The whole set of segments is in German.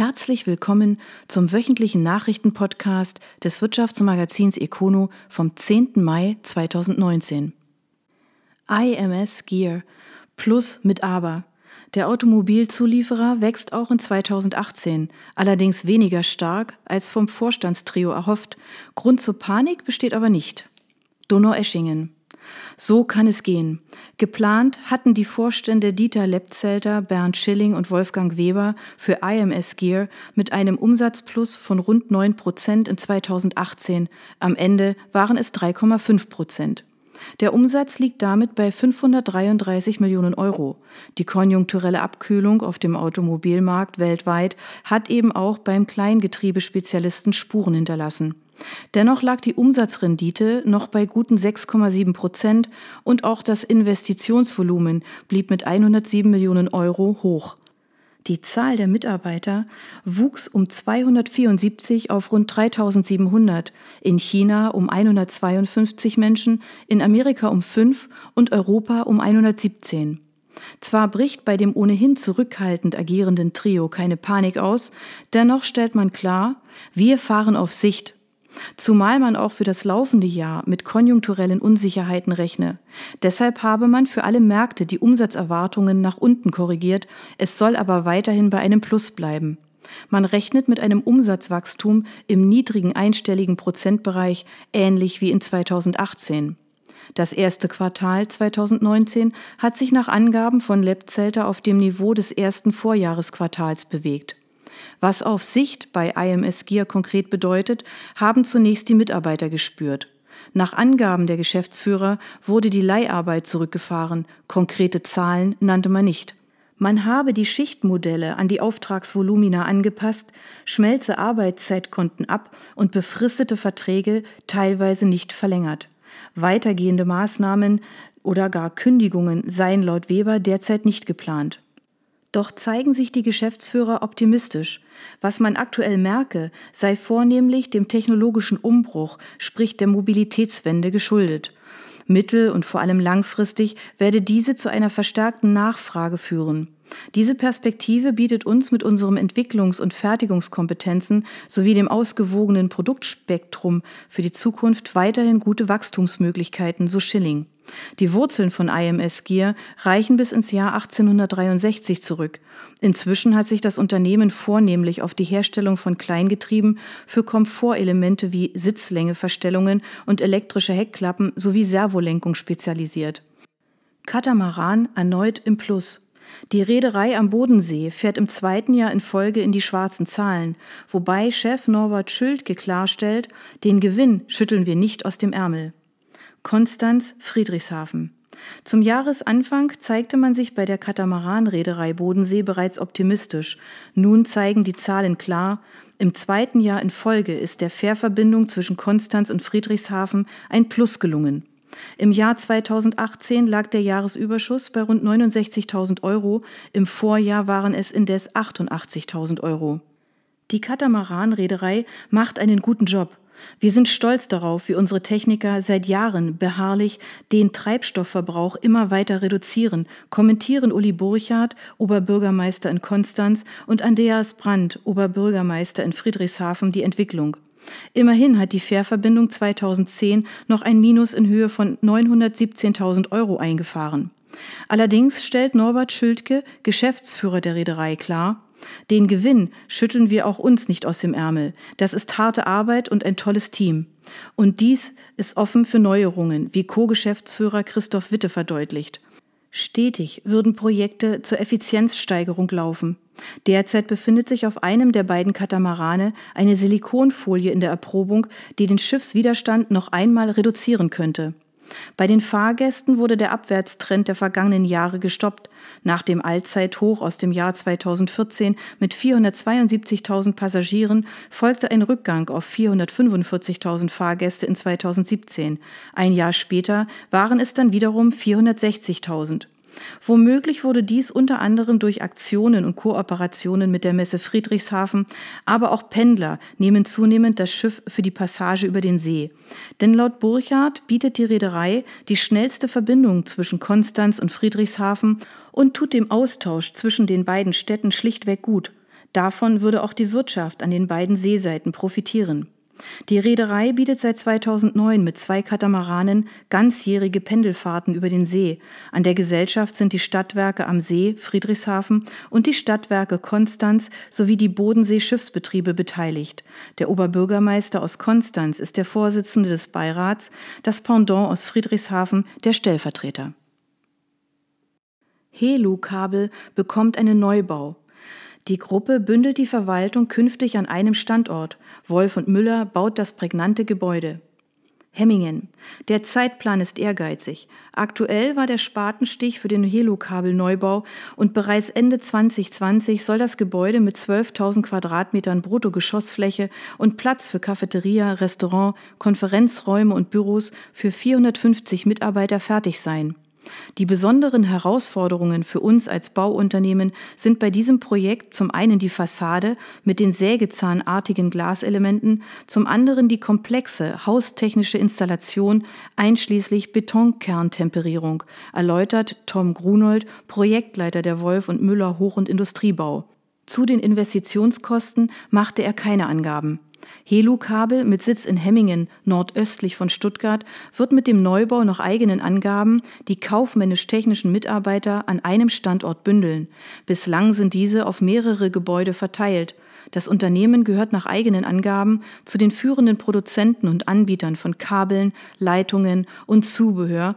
Herzlich willkommen zum wöchentlichen Nachrichtenpodcast des Wirtschaftsmagazins Econo vom 10. Mai 2019. IMS Gear Plus mit Aber. Der Automobilzulieferer wächst auch in 2018, allerdings weniger stark als vom Vorstandstrio erhofft. Grund zur Panik besteht aber nicht. Donau-Eschingen. So kann es gehen. Geplant hatten die Vorstände Dieter Lepzelter, Bernd Schilling und Wolfgang Weber für IMS Gear mit einem Umsatzplus von rund 9 Prozent in 2018. Am Ende waren es 3,5 Prozent. Der Umsatz liegt damit bei 533 Millionen Euro. Die konjunkturelle Abkühlung auf dem Automobilmarkt weltweit hat eben auch beim Kleingetriebespezialisten Spuren hinterlassen. Dennoch lag die Umsatzrendite noch bei guten 6,7 Prozent und auch das Investitionsvolumen blieb mit 107 Millionen Euro hoch. Die Zahl der Mitarbeiter wuchs um 274 auf rund 3700, in China um 152 Menschen, in Amerika um 5 und Europa um 117. Zwar bricht bei dem ohnehin zurückhaltend agierenden Trio keine Panik aus, dennoch stellt man klar, wir fahren auf Sicht Zumal man auch für das laufende Jahr mit konjunkturellen Unsicherheiten rechne. Deshalb habe man für alle Märkte die Umsatzerwartungen nach unten korrigiert, es soll aber weiterhin bei einem Plus bleiben. Man rechnet mit einem Umsatzwachstum im niedrigen einstelligen Prozentbereich, ähnlich wie in 2018. Das erste Quartal 2019 hat sich nach Angaben von Lepzelter auf dem Niveau des ersten Vorjahresquartals bewegt. Was auf Sicht bei IMS Gear konkret bedeutet, haben zunächst die Mitarbeiter gespürt. Nach Angaben der Geschäftsführer wurde die Leiharbeit zurückgefahren, konkrete Zahlen nannte man nicht. Man habe die Schichtmodelle an die Auftragsvolumina angepasst, schmelze Arbeitszeitkonten ab und befristete Verträge teilweise nicht verlängert. Weitergehende Maßnahmen oder gar Kündigungen seien laut Weber derzeit nicht geplant. Doch zeigen sich die Geschäftsführer optimistisch. Was man aktuell merke, sei vornehmlich dem technologischen Umbruch, sprich der Mobilitätswende geschuldet. Mittel- und vor allem langfristig werde diese zu einer verstärkten Nachfrage führen. Diese Perspektive bietet uns mit unserem Entwicklungs- und Fertigungskompetenzen sowie dem ausgewogenen Produktspektrum für die Zukunft weiterhin gute Wachstumsmöglichkeiten, so Schilling. Die Wurzeln von IMS Gear reichen bis ins Jahr 1863 zurück. Inzwischen hat sich das Unternehmen vornehmlich auf die Herstellung von Kleingetrieben für Komfortelemente wie Sitzlängeverstellungen und elektrische Heckklappen sowie Servolenkung spezialisiert. Katamaran erneut im Plus. Die Reederei am Bodensee fährt im zweiten Jahr in Folge in die schwarzen Zahlen, wobei Chef Norbert Schildke klarstellt, den Gewinn schütteln wir nicht aus dem Ärmel. Konstanz Friedrichshafen. Zum Jahresanfang zeigte man sich bei der Katamaranreederei Bodensee bereits optimistisch. Nun zeigen die Zahlen klar, im zweiten Jahr in Folge ist der Fährverbindung zwischen Konstanz und Friedrichshafen ein Plus gelungen. Im Jahr 2018 lag der Jahresüberschuss bei rund 69.000 Euro, im Vorjahr waren es indes 88.000 Euro. Die Katamaranreederei macht einen guten Job. Wir sind stolz darauf, wie unsere Techniker seit Jahren beharrlich den Treibstoffverbrauch immer weiter reduzieren, kommentieren Uli Burchardt, Oberbürgermeister in Konstanz, und Andreas Brandt, Oberbürgermeister in Friedrichshafen, die Entwicklung. Immerhin hat die Fährverbindung 2010 noch ein Minus in Höhe von 917.000 Euro eingefahren. Allerdings stellt Norbert Schildke, Geschäftsführer der Reederei, klar, den Gewinn schütteln wir auch uns nicht aus dem Ärmel. Das ist harte Arbeit und ein tolles Team. Und dies ist offen für Neuerungen, wie Co-Geschäftsführer Christoph Witte verdeutlicht. Stetig würden Projekte zur Effizienzsteigerung laufen. Derzeit befindet sich auf einem der beiden Katamarane eine Silikonfolie in der Erprobung, die den Schiffswiderstand noch einmal reduzieren könnte. Bei den Fahrgästen wurde der Abwärtstrend der vergangenen Jahre gestoppt. Nach dem Allzeithoch aus dem Jahr 2014 mit 472.000 Passagieren folgte ein Rückgang auf 445.000 Fahrgäste in 2017. Ein Jahr später waren es dann wiederum 460.000. Womöglich wurde dies unter anderem durch Aktionen und Kooperationen mit der Messe Friedrichshafen, aber auch Pendler nehmen zunehmend das Schiff für die Passage über den See. Denn laut Burchardt bietet die Reederei die schnellste Verbindung zwischen Konstanz und Friedrichshafen und tut dem Austausch zwischen den beiden Städten schlichtweg gut. Davon würde auch die Wirtschaft an den beiden Seeseiten profitieren. Die Reederei bietet seit 2009 mit zwei Katamaranen ganzjährige Pendelfahrten über den See. An der Gesellschaft sind die Stadtwerke am See Friedrichshafen und die Stadtwerke Konstanz sowie die Bodensee-Schiffsbetriebe beteiligt. Der Oberbürgermeister aus Konstanz ist der Vorsitzende des Beirats, das Pendant aus Friedrichshafen der Stellvertreter. Helu-Kabel bekommt einen Neubau. Die Gruppe bündelt die Verwaltung künftig an einem Standort. Wolf und Müller baut das prägnante Gebäude. Hemmingen. Der Zeitplan ist ehrgeizig. Aktuell war der Spatenstich für den Helo-Kabel-Neubau und bereits Ende 2020 soll das Gebäude mit 12.000 Quadratmetern Bruttogeschossfläche und Platz für Cafeteria, Restaurant, Konferenzräume und Büros für 450 Mitarbeiter fertig sein. Die besonderen Herausforderungen für uns als Bauunternehmen sind bei diesem Projekt zum einen die Fassade mit den sägezahnartigen Glaselementen, zum anderen die komplexe haustechnische Installation einschließlich Betonkerntemperierung, erläutert Tom Grunold, Projektleiter der Wolf und Müller Hoch- und Industriebau. Zu den Investitionskosten machte er keine Angaben. Helu-Kabel mit Sitz in Hemmingen, nordöstlich von Stuttgart, wird mit dem Neubau nach eigenen Angaben die kaufmännisch-technischen Mitarbeiter an einem Standort bündeln. Bislang sind diese auf mehrere Gebäude verteilt. Das Unternehmen gehört nach eigenen Angaben zu den führenden Produzenten und Anbietern von Kabeln, Leitungen und Zubehör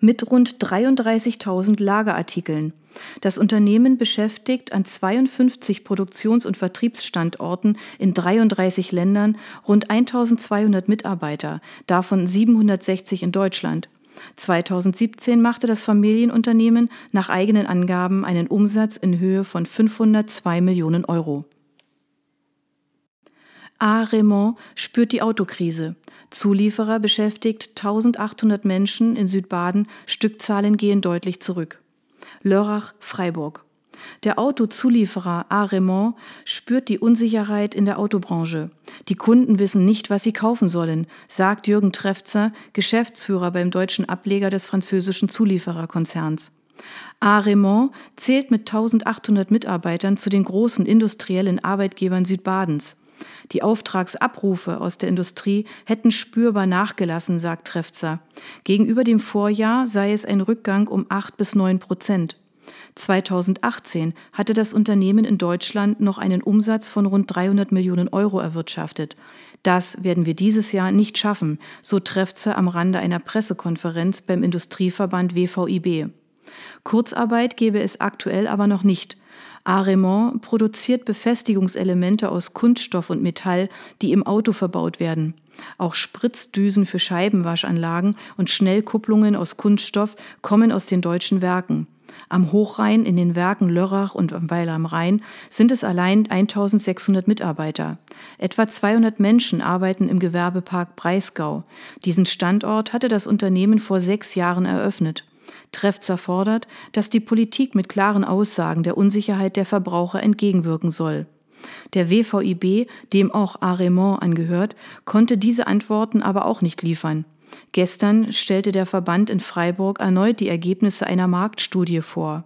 mit rund 33.000 Lagerartikeln. Das Unternehmen beschäftigt an 52 Produktions- und Vertriebsstandorten in 33 Ländern rund 1200 Mitarbeiter, davon 760 in Deutschland. 2017 machte das Familienunternehmen nach eigenen Angaben einen Umsatz in Höhe von 502 Millionen Euro. A. Raymond spürt die Autokrise. Zulieferer beschäftigt 1800 Menschen in Südbaden, Stückzahlen gehen deutlich zurück. Lörrach, Freiburg. Der Autozulieferer A. Raymond spürt die Unsicherheit in der Autobranche. Die Kunden wissen nicht, was sie kaufen sollen, sagt Jürgen Trefzer, Geschäftsführer beim deutschen Ableger des französischen Zuliefererkonzerns. A. Raymond zählt mit 1800 Mitarbeitern zu den großen industriellen Arbeitgebern Südbadens. Die Auftragsabrufe aus der Industrie hätten spürbar nachgelassen, sagt Trefzer. Gegenüber dem Vorjahr sei es ein Rückgang um acht bis neun Prozent. 2018 hatte das Unternehmen in Deutschland noch einen Umsatz von rund 300 Millionen Euro erwirtschaftet. Das werden wir dieses Jahr nicht schaffen, so Trefzer am Rande einer Pressekonferenz beim Industrieverband WVIB. Kurzarbeit gäbe es aktuell aber noch nicht. Aremont produziert Befestigungselemente aus Kunststoff und Metall, die im Auto verbaut werden. Auch Spritzdüsen für Scheibenwaschanlagen und Schnellkupplungen aus Kunststoff kommen aus den deutschen Werken. Am Hochrhein, in den Werken Lörrach und am Weiler am Rhein sind es allein 1600 Mitarbeiter. Etwa 200 Menschen arbeiten im Gewerbepark Breisgau. Diesen Standort hatte das Unternehmen vor sechs Jahren eröffnet. Trefzer fordert, dass die Politik mit klaren Aussagen der Unsicherheit der Verbraucher entgegenwirken soll. Der WVIB, dem auch Aremont angehört, konnte diese Antworten aber auch nicht liefern. Gestern stellte der Verband in Freiburg erneut die Ergebnisse einer Marktstudie vor.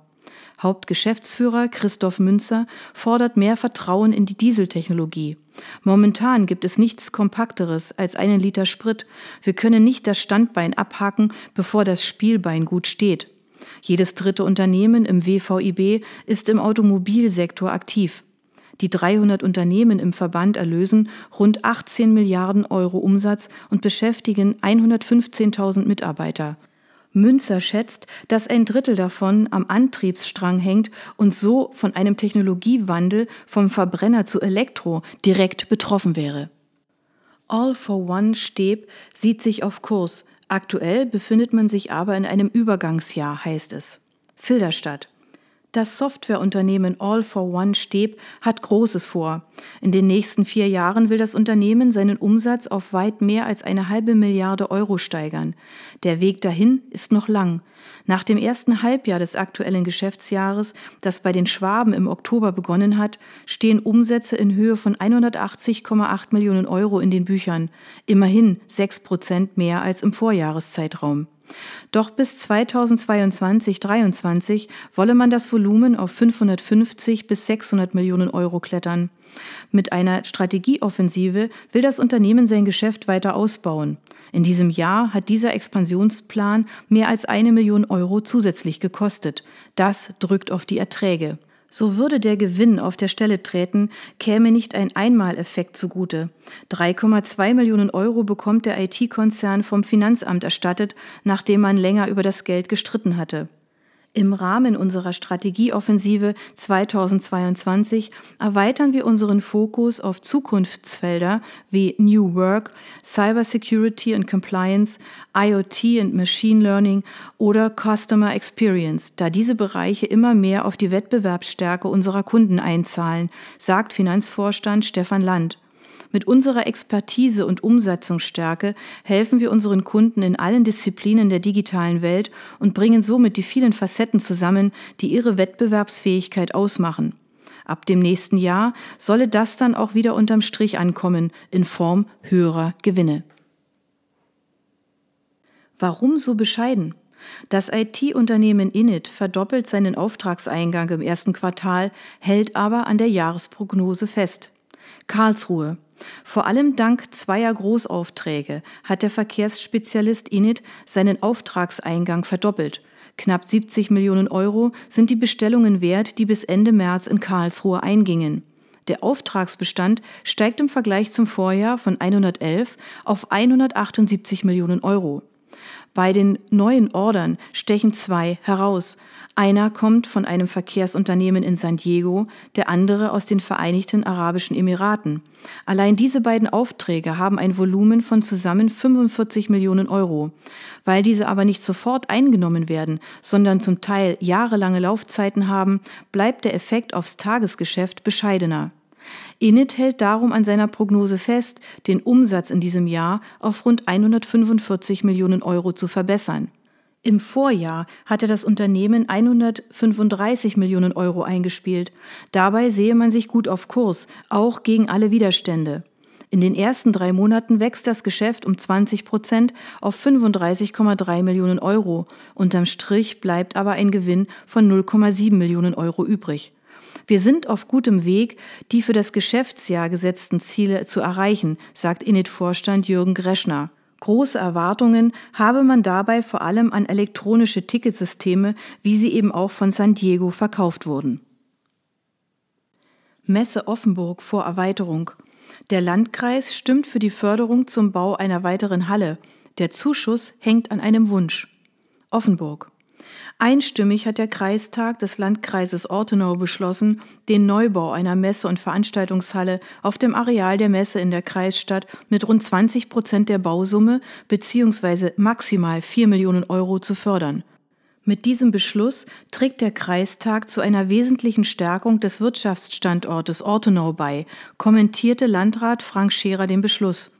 Hauptgeschäftsführer Christoph Münzer fordert mehr Vertrauen in die Dieseltechnologie. Momentan gibt es nichts Kompakteres als einen Liter Sprit. Wir können nicht das Standbein abhaken, bevor das Spielbein gut steht. Jedes dritte Unternehmen im WVIB ist im Automobilsektor aktiv. Die 300 Unternehmen im Verband erlösen rund 18 Milliarden Euro Umsatz und beschäftigen 115.000 Mitarbeiter. Münzer schätzt, dass ein Drittel davon am Antriebsstrang hängt und so von einem Technologiewandel vom Verbrenner zu Elektro direkt betroffen wäre. All for One Steb sieht sich auf Kurs. Aktuell befindet man sich aber in einem Übergangsjahr, heißt es. Filderstadt. Das Softwareunternehmen All for One Steb hat Großes vor. In den nächsten vier Jahren will das Unternehmen seinen Umsatz auf weit mehr als eine halbe Milliarde Euro steigern. Der Weg dahin ist noch lang. Nach dem ersten Halbjahr des aktuellen Geschäftsjahres, das bei den Schwaben im Oktober begonnen hat, stehen Umsätze in Höhe von 180,8 Millionen Euro in den Büchern. Immerhin sechs Prozent mehr als im Vorjahreszeitraum. Doch bis 2022-23 wolle man das Volumen auf 550 bis 600 Millionen Euro klettern. Mit einer Strategieoffensive will das Unternehmen sein Geschäft weiter ausbauen. In diesem Jahr hat dieser Expansionsplan mehr als eine Million Euro zusätzlich gekostet. Das drückt auf die Erträge. So würde der Gewinn auf der Stelle treten, käme nicht ein Einmaleffekt zugute. 3,2 Millionen Euro bekommt der IT-Konzern vom Finanzamt erstattet, nachdem man länger über das Geld gestritten hatte. Im Rahmen unserer Strategieoffensive 2022 erweitern wir unseren Fokus auf Zukunftsfelder wie New Work, Cybersecurity and Compliance, IoT und Machine Learning oder Customer Experience, da diese Bereiche immer mehr auf die Wettbewerbsstärke unserer Kunden einzahlen, sagt Finanzvorstand Stefan Land. Mit unserer Expertise und Umsetzungsstärke helfen wir unseren Kunden in allen Disziplinen der digitalen Welt und bringen somit die vielen Facetten zusammen, die ihre Wettbewerbsfähigkeit ausmachen. Ab dem nächsten Jahr solle das dann auch wieder unterm Strich ankommen in Form höherer Gewinne. Warum so bescheiden? Das IT-Unternehmen Init verdoppelt seinen Auftragseingang im ersten Quartal, hält aber an der Jahresprognose fest. Karlsruhe. Vor allem dank zweier Großaufträge hat der Verkehrsspezialist Init seinen Auftragseingang verdoppelt. Knapp 70 Millionen Euro sind die Bestellungen wert, die bis Ende März in Karlsruhe eingingen. Der Auftragsbestand steigt im Vergleich zum Vorjahr von 111 auf 178 Millionen Euro. Bei den neuen Ordern stechen zwei heraus. Einer kommt von einem Verkehrsunternehmen in San Diego, der andere aus den Vereinigten Arabischen Emiraten. Allein diese beiden Aufträge haben ein Volumen von zusammen 45 Millionen Euro. Weil diese aber nicht sofort eingenommen werden, sondern zum Teil jahrelange Laufzeiten haben, bleibt der Effekt aufs Tagesgeschäft bescheidener. Init hält darum an seiner Prognose fest, den Umsatz in diesem Jahr auf rund 145 Millionen Euro zu verbessern. Im Vorjahr hatte das Unternehmen 135 Millionen Euro eingespielt. Dabei sehe man sich gut auf Kurs, auch gegen alle Widerstände. In den ersten drei Monaten wächst das Geschäft um 20 Prozent auf 35,3 Millionen Euro. Unterm Strich bleibt aber ein Gewinn von 0,7 Millionen Euro übrig. Wir sind auf gutem Weg, die für das Geschäftsjahr gesetzten Ziele zu erreichen, sagt Init-Vorstand Jürgen Greschner. Große Erwartungen habe man dabei vor allem an elektronische Ticketsysteme, wie sie eben auch von San Diego verkauft wurden. Messe Offenburg vor Erweiterung. Der Landkreis stimmt für die Förderung zum Bau einer weiteren Halle. Der Zuschuss hängt an einem Wunsch. Offenburg. Einstimmig hat der Kreistag des Landkreises Ortenau beschlossen, den Neubau einer Messe- und Veranstaltungshalle auf dem Areal der Messe in der Kreisstadt mit rund 20 Prozent der Bausumme bzw. maximal 4 Millionen Euro zu fördern. Mit diesem Beschluss trägt der Kreistag zu einer wesentlichen Stärkung des Wirtschaftsstandortes Ortenau bei, kommentierte Landrat Frank Scherer den Beschluss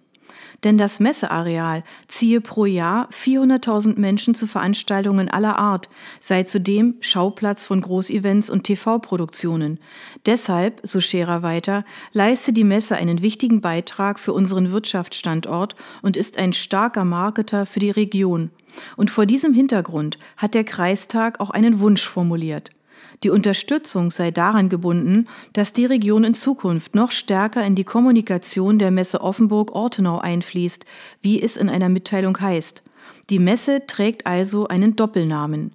denn das Messeareal ziehe pro Jahr 400.000 Menschen zu Veranstaltungen aller Art, sei zudem Schauplatz von Großevents und TV-Produktionen. Deshalb, so Scherer weiter, leiste die Messe einen wichtigen Beitrag für unseren Wirtschaftsstandort und ist ein starker Marketer für die Region. Und vor diesem Hintergrund hat der Kreistag auch einen Wunsch formuliert. Die Unterstützung sei daran gebunden, dass die Region in Zukunft noch stärker in die Kommunikation der Messe Offenburg-Ortenau einfließt, wie es in einer Mitteilung heißt. Die Messe trägt also einen Doppelnamen.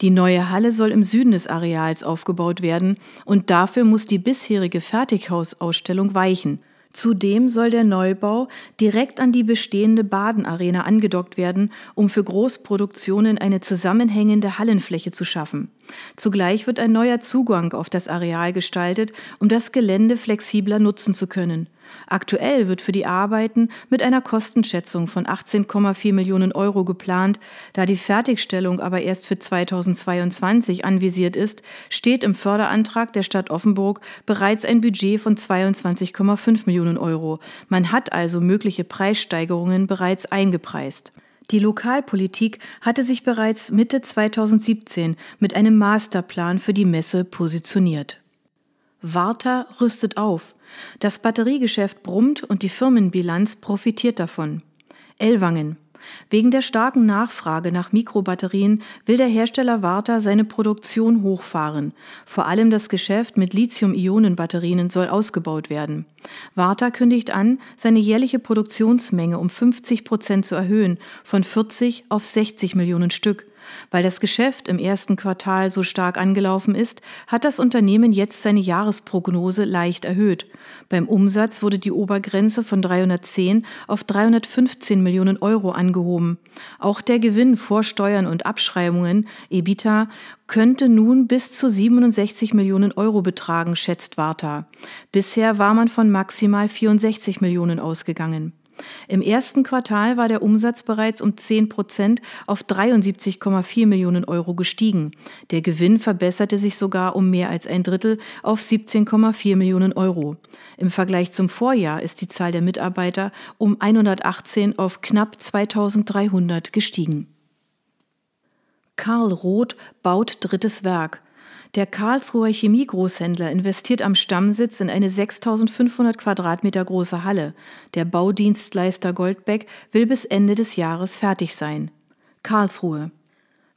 Die neue Halle soll im Süden des Areals aufgebaut werden und dafür muss die bisherige Fertighausausstellung weichen. Zudem soll der Neubau direkt an die bestehende Badenarena angedockt werden, um für Großproduktionen eine zusammenhängende Hallenfläche zu schaffen. Zugleich wird ein neuer Zugang auf das Areal gestaltet, um das Gelände flexibler nutzen zu können. Aktuell wird für die Arbeiten mit einer Kostenschätzung von 18,4 Millionen Euro geplant. Da die Fertigstellung aber erst für 2022 anvisiert ist, steht im Förderantrag der Stadt Offenburg bereits ein Budget von 22,5 Millionen Euro. Man hat also mögliche Preissteigerungen bereits eingepreist. Die Lokalpolitik hatte sich bereits Mitte 2017 mit einem Masterplan für die Messe positioniert. Warta rüstet auf. Das Batteriegeschäft brummt und die Firmenbilanz profitiert davon. Ellwangen. Wegen der starken Nachfrage nach Mikrobatterien will der Hersteller Varta seine Produktion hochfahren. Vor allem das Geschäft mit Lithium-Ionen-Batterien soll ausgebaut werden. Varta kündigt an, seine jährliche Produktionsmenge um 50 Prozent zu erhöhen, von 40 auf 60 Millionen Stück. Weil das Geschäft im ersten Quartal so stark angelaufen ist, hat das Unternehmen jetzt seine Jahresprognose leicht erhöht. Beim Umsatz wurde die Obergrenze von 310 auf 315 Millionen Euro angehoben. Auch der Gewinn vor Steuern und Abschreibungen, EBITA, könnte nun bis zu 67 Millionen Euro betragen, schätzt Warta. Bisher war man von maximal 64 Millionen ausgegangen. Im ersten Quartal war der Umsatz bereits um 10 Prozent auf 73,4 Millionen Euro gestiegen. Der Gewinn verbesserte sich sogar um mehr als ein Drittel auf 17,4 Millionen Euro. Im Vergleich zum Vorjahr ist die Zahl der Mitarbeiter um 118 auf knapp 2300 gestiegen. Karl Roth baut drittes Werk. Der Karlsruher Chemiegroßhändler investiert am Stammsitz in eine 6500 Quadratmeter große Halle. Der Baudienstleister Goldbeck will bis Ende des Jahres fertig sein. Karlsruhe.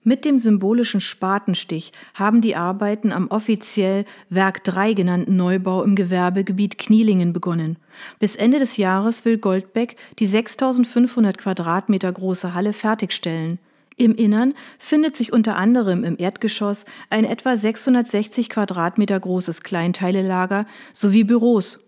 Mit dem symbolischen Spatenstich haben die Arbeiten am offiziell Werk 3 genannten Neubau im Gewerbegebiet Knielingen begonnen. Bis Ende des Jahres will Goldbeck die 6500 Quadratmeter große Halle fertigstellen. Im Innern findet sich unter anderem im Erdgeschoss ein etwa 660 Quadratmeter großes Kleinteilelager sowie Büros.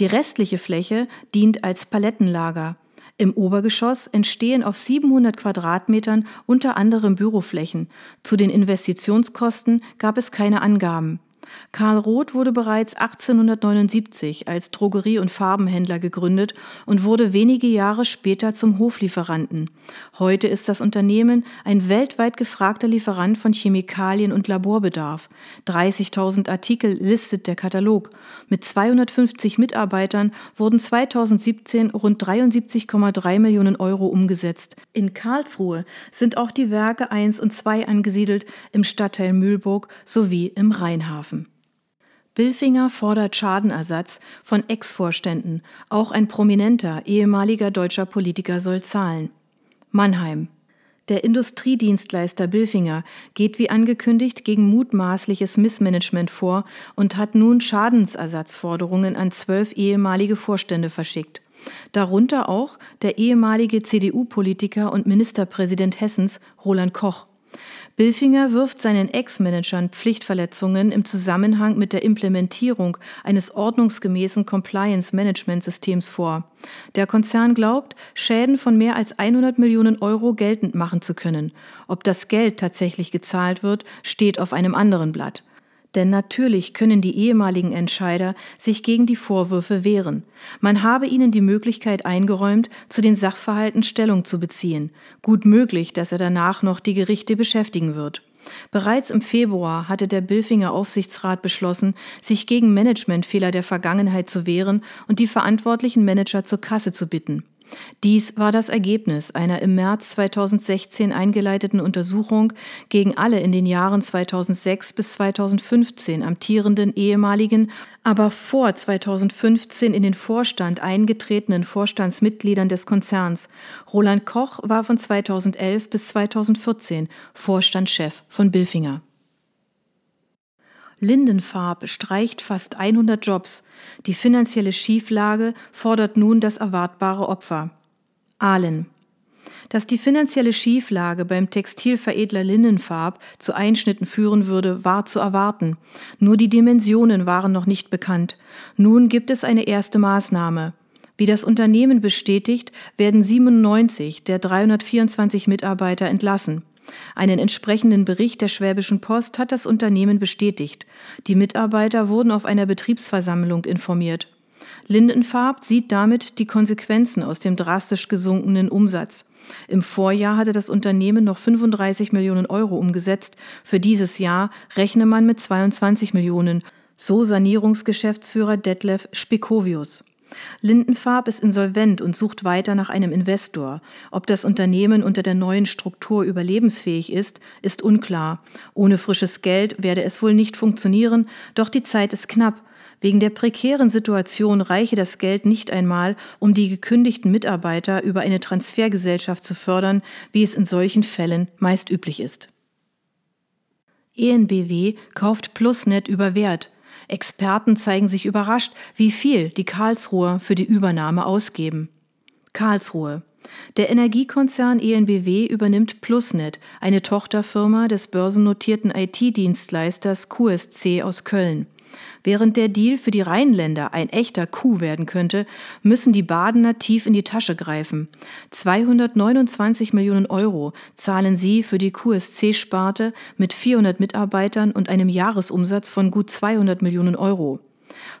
Die restliche Fläche dient als Palettenlager. Im Obergeschoss entstehen auf 700 Quadratmetern unter anderem Büroflächen. Zu den Investitionskosten gab es keine Angaben. Karl Roth wurde bereits 1879 als Drogerie- und Farbenhändler gegründet und wurde wenige Jahre später zum Hoflieferanten. Heute ist das Unternehmen ein weltweit gefragter Lieferant von Chemikalien und Laborbedarf. 30.000 Artikel listet der Katalog. Mit 250 Mitarbeitern wurden 2017 rund 73,3 Millionen Euro umgesetzt. In Karlsruhe sind auch die Werke 1 und 2 angesiedelt, im Stadtteil Mühlburg sowie im Rheinhafen. Billfinger fordert Schadenersatz von Ex-Vorständen. Auch ein prominenter ehemaliger deutscher Politiker soll zahlen. Mannheim. Der Industriedienstleister Billfinger geht wie angekündigt gegen mutmaßliches Missmanagement vor und hat nun Schadensersatzforderungen an zwölf ehemalige Vorstände verschickt. Darunter auch der ehemalige CDU-Politiker und Ministerpräsident Hessens Roland Koch. Bilfinger wirft seinen Ex-Managern Pflichtverletzungen im Zusammenhang mit der Implementierung eines ordnungsgemäßen Compliance-Management-Systems vor. Der Konzern glaubt, Schäden von mehr als 100 Millionen Euro geltend machen zu können. Ob das Geld tatsächlich gezahlt wird, steht auf einem anderen Blatt. Denn natürlich können die ehemaligen Entscheider sich gegen die Vorwürfe wehren. Man habe ihnen die Möglichkeit eingeräumt, zu den Sachverhalten Stellung zu beziehen. Gut möglich, dass er danach noch die Gerichte beschäftigen wird. Bereits im Februar hatte der Bilfinger Aufsichtsrat beschlossen, sich gegen Managementfehler der Vergangenheit zu wehren und die verantwortlichen Manager zur Kasse zu bitten. Dies war das Ergebnis einer im März 2016 eingeleiteten Untersuchung gegen alle in den Jahren 2006 bis 2015 amtierenden ehemaligen, aber vor 2015 in den Vorstand eingetretenen Vorstandsmitgliedern des Konzerns. Roland Koch war von 2011 bis 2014 Vorstandschef von Bilfinger. Lindenfarb streicht fast 100 Jobs. Die finanzielle Schieflage fordert nun das erwartbare Opfer. Ahlen. Dass die finanzielle Schieflage beim Textilveredler Linnenfarb zu Einschnitten führen würde, war zu erwarten. Nur die Dimensionen waren noch nicht bekannt. Nun gibt es eine erste Maßnahme. Wie das Unternehmen bestätigt, werden 97 der 324 Mitarbeiter entlassen. Einen entsprechenden Bericht der Schwäbischen Post hat das Unternehmen bestätigt. Die Mitarbeiter wurden auf einer Betriebsversammlung informiert. Lindenfarb sieht damit die Konsequenzen aus dem drastisch gesunkenen Umsatz. Im Vorjahr hatte das Unternehmen noch 35 Millionen Euro umgesetzt. Für dieses Jahr rechne man mit 22 Millionen, so Sanierungsgeschäftsführer Detlef Spikovius. Lindenfarb ist insolvent und sucht weiter nach einem Investor. Ob das Unternehmen unter der neuen Struktur überlebensfähig ist, ist unklar. Ohne frisches Geld werde es wohl nicht funktionieren, doch die Zeit ist knapp. Wegen der prekären Situation reiche das Geld nicht einmal, um die gekündigten Mitarbeiter über eine Transfergesellschaft zu fördern, wie es in solchen Fällen meist üblich ist. ENBW kauft Plusnet über Wert. Experten zeigen sich überrascht, wie viel die Karlsruher für die Übernahme ausgeben. Karlsruhe. Der Energiekonzern ENBW übernimmt Plusnet, eine Tochterfirma des börsennotierten IT-Dienstleisters QSC aus Köln. Während der Deal für die Rheinländer ein echter Coup werden könnte, müssen die Badener tief in die Tasche greifen. 229 Millionen Euro zahlen sie für die QSC-Sparte mit 400 Mitarbeitern und einem Jahresumsatz von gut 200 Millionen Euro.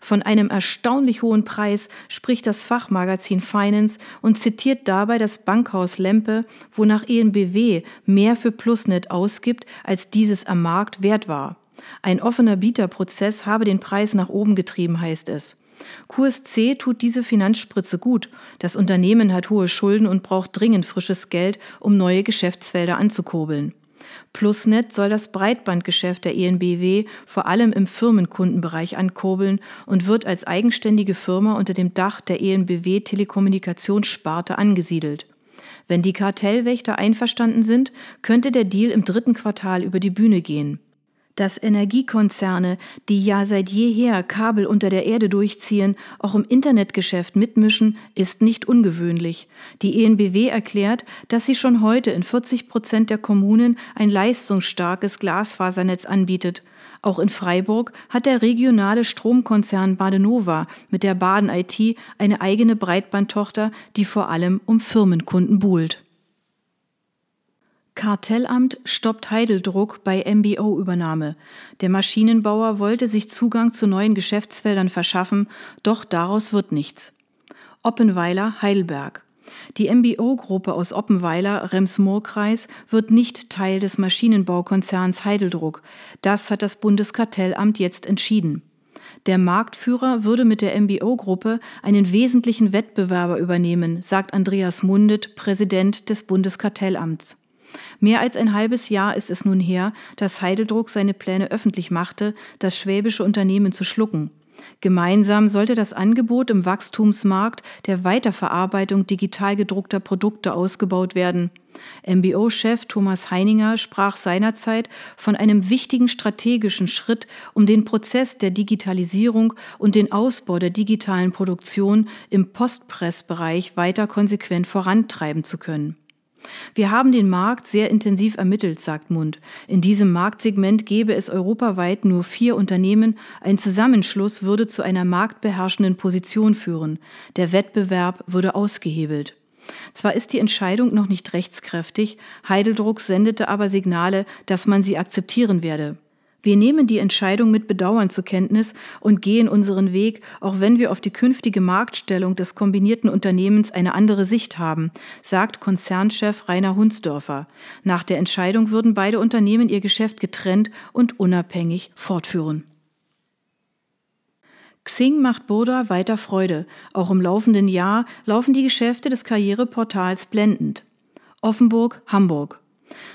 Von einem erstaunlich hohen Preis spricht das Fachmagazin Finance und zitiert dabei das Bankhaus Lempe, wonach ENBW mehr für Plusnet ausgibt, als dieses am Markt wert war. Ein offener Bieterprozess habe den Preis nach oben getrieben, heißt es. QSC tut diese Finanzspritze gut. Das Unternehmen hat hohe Schulden und braucht dringend frisches Geld, um neue Geschäftsfelder anzukurbeln. Plusnet soll das Breitbandgeschäft der ENBW vor allem im Firmenkundenbereich ankurbeln und wird als eigenständige Firma unter dem Dach der ENBW Telekommunikationssparte angesiedelt. Wenn die Kartellwächter einverstanden sind, könnte der Deal im dritten Quartal über die Bühne gehen. Dass Energiekonzerne, die ja seit jeher Kabel unter der Erde durchziehen, auch im Internetgeschäft mitmischen, ist nicht ungewöhnlich. Die ENBW erklärt, dass sie schon heute in 40 Prozent der Kommunen ein leistungsstarkes Glasfasernetz anbietet. Auch in Freiburg hat der regionale Stromkonzern Badenova mit der Baden IT eine eigene Breitbandtochter, die vor allem um Firmenkunden buhlt. Kartellamt stoppt Heideldruck bei MBO-Übernahme. Der Maschinenbauer wollte sich Zugang zu neuen Geschäftsfeldern verschaffen, doch daraus wird nichts. Oppenweiler, Heidelberg. Die MBO-Gruppe aus Oppenweiler, Rems-Murr-Kreis, wird nicht Teil des Maschinenbaukonzerns Heideldruck. Das hat das Bundeskartellamt jetzt entschieden. Der Marktführer würde mit der MBO-Gruppe einen wesentlichen Wettbewerber übernehmen, sagt Andreas Mundet, Präsident des Bundeskartellamts. Mehr als ein halbes Jahr ist es nun her, dass Heideldruck seine Pläne öffentlich machte, das schwäbische Unternehmen zu schlucken. Gemeinsam sollte das Angebot im Wachstumsmarkt der Weiterverarbeitung digital gedruckter Produkte ausgebaut werden. MBO-Chef Thomas Heininger sprach seinerzeit von einem wichtigen strategischen Schritt, um den Prozess der Digitalisierung und den Ausbau der digitalen Produktion im Postpressbereich weiter konsequent vorantreiben zu können. Wir haben den Markt sehr intensiv ermittelt, sagt Mund. In diesem Marktsegment gäbe es europaweit nur vier Unternehmen. Ein Zusammenschluss würde zu einer marktbeherrschenden Position führen. Der Wettbewerb würde ausgehebelt. Zwar ist die Entscheidung noch nicht rechtskräftig, Heideldruck sendete aber Signale, dass man sie akzeptieren werde. Wir nehmen die Entscheidung mit Bedauern zur Kenntnis und gehen unseren Weg, auch wenn wir auf die künftige Marktstellung des kombinierten Unternehmens eine andere Sicht haben, sagt Konzernchef Rainer Hunsdörfer. Nach der Entscheidung würden beide Unternehmen ihr Geschäft getrennt und unabhängig fortführen. Xing macht Burda weiter Freude. Auch im laufenden Jahr laufen die Geschäfte des Karriereportals blendend. Offenburg, Hamburg.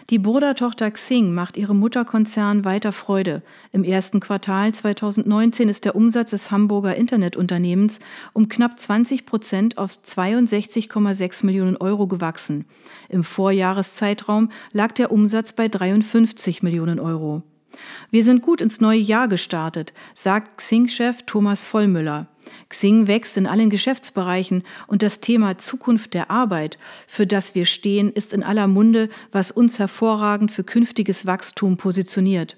Die Burda-Tochter Xing macht ihrem Mutterkonzern weiter Freude. Im ersten Quartal 2019 ist der Umsatz des Hamburger Internetunternehmens um knapp 20 Prozent auf 62,6 Millionen Euro gewachsen. Im Vorjahreszeitraum lag der Umsatz bei 53 Millionen Euro. Wir sind gut ins neue Jahr gestartet, sagt Xing-Chef Thomas Vollmüller. Xing wächst in allen Geschäftsbereichen und das Thema Zukunft der Arbeit, für das wir stehen, ist in aller Munde, was uns hervorragend für künftiges Wachstum positioniert.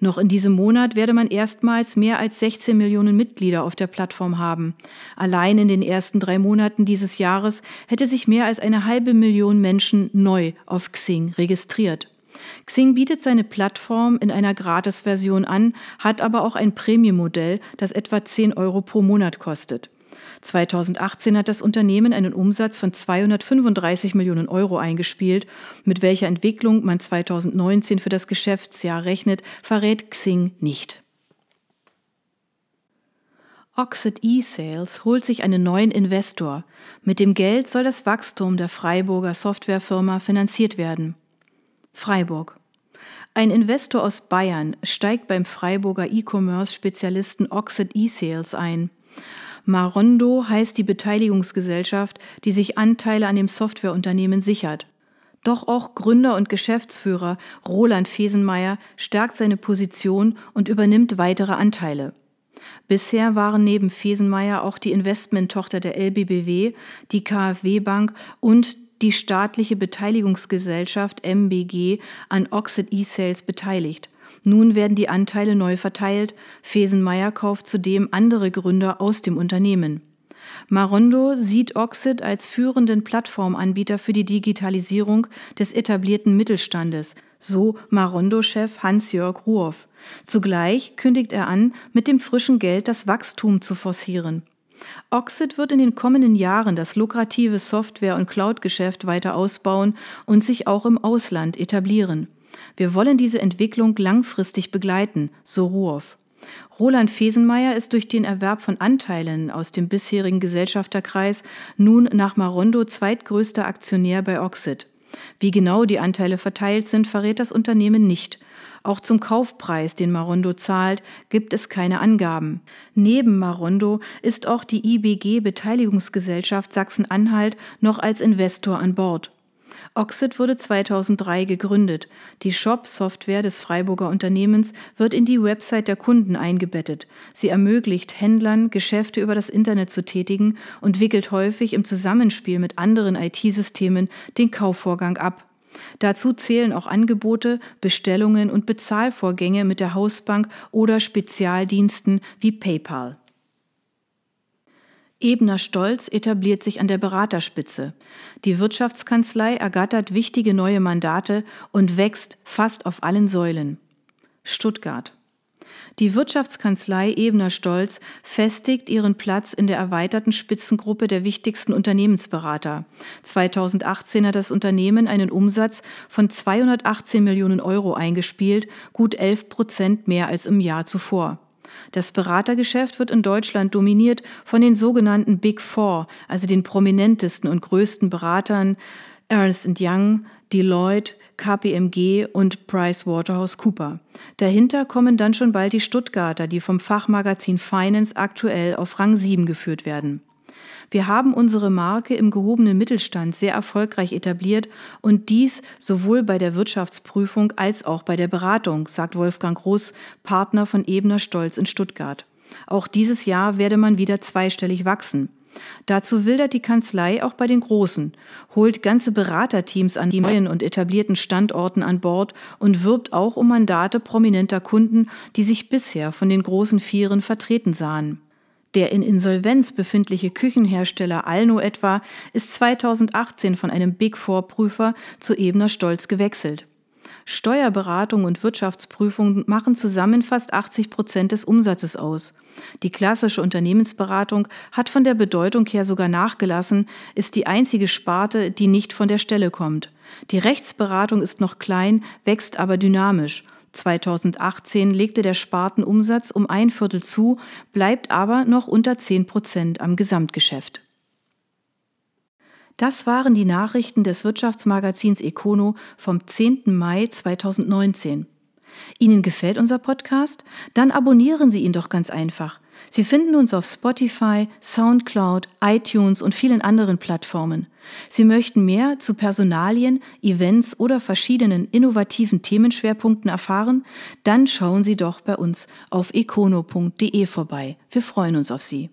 Noch in diesem Monat werde man erstmals mehr als 16 Millionen Mitglieder auf der Plattform haben. Allein in den ersten drei Monaten dieses Jahres hätte sich mehr als eine halbe Million Menschen neu auf Xing registriert. Xing bietet seine Plattform in einer Gratis-Version an, hat aber auch ein Premium-Modell, das etwa 10 Euro pro Monat kostet. 2018 hat das Unternehmen einen Umsatz von 235 Millionen Euro eingespielt. Mit welcher Entwicklung man 2019 für das Geschäftsjahr rechnet, verrät Xing nicht. Oxid eSales holt sich einen neuen Investor. Mit dem Geld soll das Wachstum der Freiburger Softwarefirma finanziert werden. Freiburg. Ein Investor aus Bayern steigt beim Freiburger E-Commerce-Spezialisten Oxid eSales ein. Marondo heißt die Beteiligungsgesellschaft, die sich Anteile an dem Softwareunternehmen sichert. Doch auch Gründer und Geschäftsführer Roland Fesenmeier stärkt seine Position und übernimmt weitere Anteile. Bisher waren neben Fesenmeier auch die Investmenttochter der LBBW, die KfW Bank und die staatliche Beteiligungsgesellschaft MBG an Oxid eSales beteiligt. Nun werden die Anteile neu verteilt. Fesenmeier kauft zudem andere Gründer aus dem Unternehmen. Marondo sieht Oxid als führenden Plattformanbieter für die Digitalisierung des etablierten Mittelstandes, so Marondo-Chef Hans-Jörg Ruoff. Zugleich kündigt er an, mit dem frischen Geld das Wachstum zu forcieren. Oxid wird in den kommenden Jahren das lukrative Software- und Cloud-Geschäft weiter ausbauen und sich auch im Ausland etablieren. Wir wollen diese Entwicklung langfristig begleiten, so Ruoff. Roland Fesenmeier ist durch den Erwerb von Anteilen aus dem bisherigen Gesellschafterkreis nun nach Marondo zweitgrößter Aktionär bei Oxid. Wie genau die Anteile verteilt sind, verrät das Unternehmen nicht. Auch zum Kaufpreis, den Marondo zahlt, gibt es keine Angaben. Neben Marondo ist auch die IBG Beteiligungsgesellschaft Sachsen-Anhalt noch als Investor an Bord. Oxid wurde 2003 gegründet. Die Shop-Software des Freiburger Unternehmens wird in die Website der Kunden eingebettet. Sie ermöglicht Händlern, Geschäfte über das Internet zu tätigen und wickelt häufig im Zusammenspiel mit anderen IT-Systemen den Kaufvorgang ab. Dazu zählen auch Angebote, Bestellungen und Bezahlvorgänge mit der Hausbank oder Spezialdiensten wie PayPal. Ebner Stolz etabliert sich an der Beraterspitze. Die Wirtschaftskanzlei ergattert wichtige neue Mandate und wächst fast auf allen Säulen. Stuttgart. Die Wirtschaftskanzlei Ebner Stolz festigt ihren Platz in der erweiterten Spitzengruppe der wichtigsten Unternehmensberater. 2018 hat das Unternehmen einen Umsatz von 218 Millionen Euro eingespielt, gut 11 Prozent mehr als im Jahr zuvor. Das Beratergeschäft wird in Deutschland dominiert von den sogenannten Big Four, also den prominentesten und größten Beratern Ernst Young, Deloitte, KPMG und PricewaterhouseCooper. Dahinter kommen dann schon bald die Stuttgarter, die vom Fachmagazin Finance aktuell auf Rang 7 geführt werden. Wir haben unsere Marke im gehobenen Mittelstand sehr erfolgreich etabliert und dies sowohl bei der Wirtschaftsprüfung als auch bei der Beratung, sagt Wolfgang Groß, Partner von Ebner Stolz in Stuttgart. Auch dieses Jahr werde man wieder zweistellig wachsen. Dazu wildert die Kanzlei auch bei den Großen, holt ganze Beraterteams an die neuen und etablierten Standorten an Bord und wirbt auch um Mandate prominenter Kunden, die sich bisher von den großen Vieren vertreten sahen. Der in Insolvenz befindliche Küchenhersteller Alno etwa ist 2018 von einem Big Four Prüfer zu Ebner Stolz gewechselt. Steuerberatung und Wirtschaftsprüfung machen zusammen fast 80 Prozent des Umsatzes aus. Die klassische Unternehmensberatung hat von der Bedeutung her sogar nachgelassen, ist die einzige Sparte, die nicht von der Stelle kommt. Die Rechtsberatung ist noch klein, wächst aber dynamisch. 2018 legte der Spartenumsatz um ein Viertel zu, bleibt aber noch unter 10 Prozent am Gesamtgeschäft. Das waren die Nachrichten des Wirtschaftsmagazins Econo vom 10. Mai 2019. Ihnen gefällt unser Podcast? Dann abonnieren Sie ihn doch ganz einfach. Sie finden uns auf Spotify, SoundCloud, iTunes und vielen anderen Plattformen. Sie möchten mehr zu Personalien, Events oder verschiedenen innovativen Themenschwerpunkten erfahren? Dann schauen Sie doch bei uns auf econo.de vorbei. Wir freuen uns auf Sie.